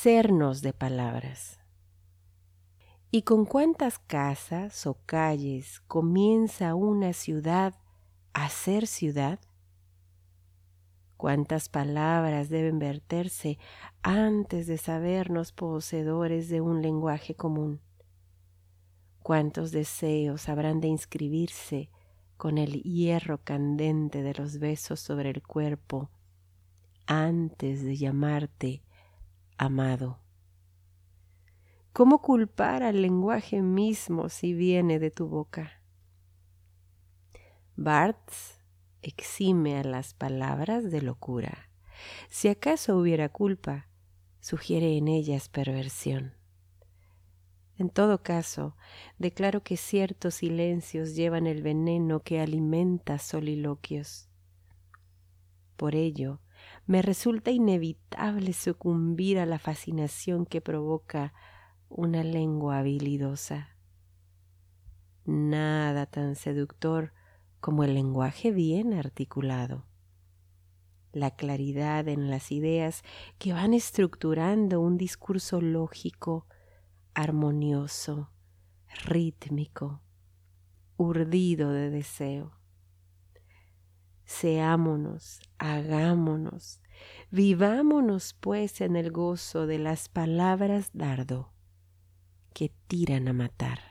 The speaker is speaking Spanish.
hacernos de palabras. ¿Y con cuántas casas o calles comienza una ciudad a ser ciudad? ¿Cuántas palabras deben verterse antes de sabernos poseedores de un lenguaje común? ¿Cuántos deseos habrán de inscribirse con el hierro candente de los besos sobre el cuerpo antes de llamarte amado? ¿Cómo culpar al lenguaje mismo si viene de tu boca? Barthes exime a las palabras de locura. Si acaso hubiera culpa, sugiere en ellas perversión. En todo caso, declaro que ciertos silencios llevan el veneno que alimenta soliloquios. Por ello, me resulta inevitable sucumbir a la fascinación que provoca una lengua habilidosa. Nada tan seductor como el lenguaje bien articulado. La claridad en las ideas que van estructurando un discurso lógico, armonioso, rítmico, urdido de deseo. Seámonos, hagámonos, vivámonos pues en el gozo de las palabras dardo que tiran a matar.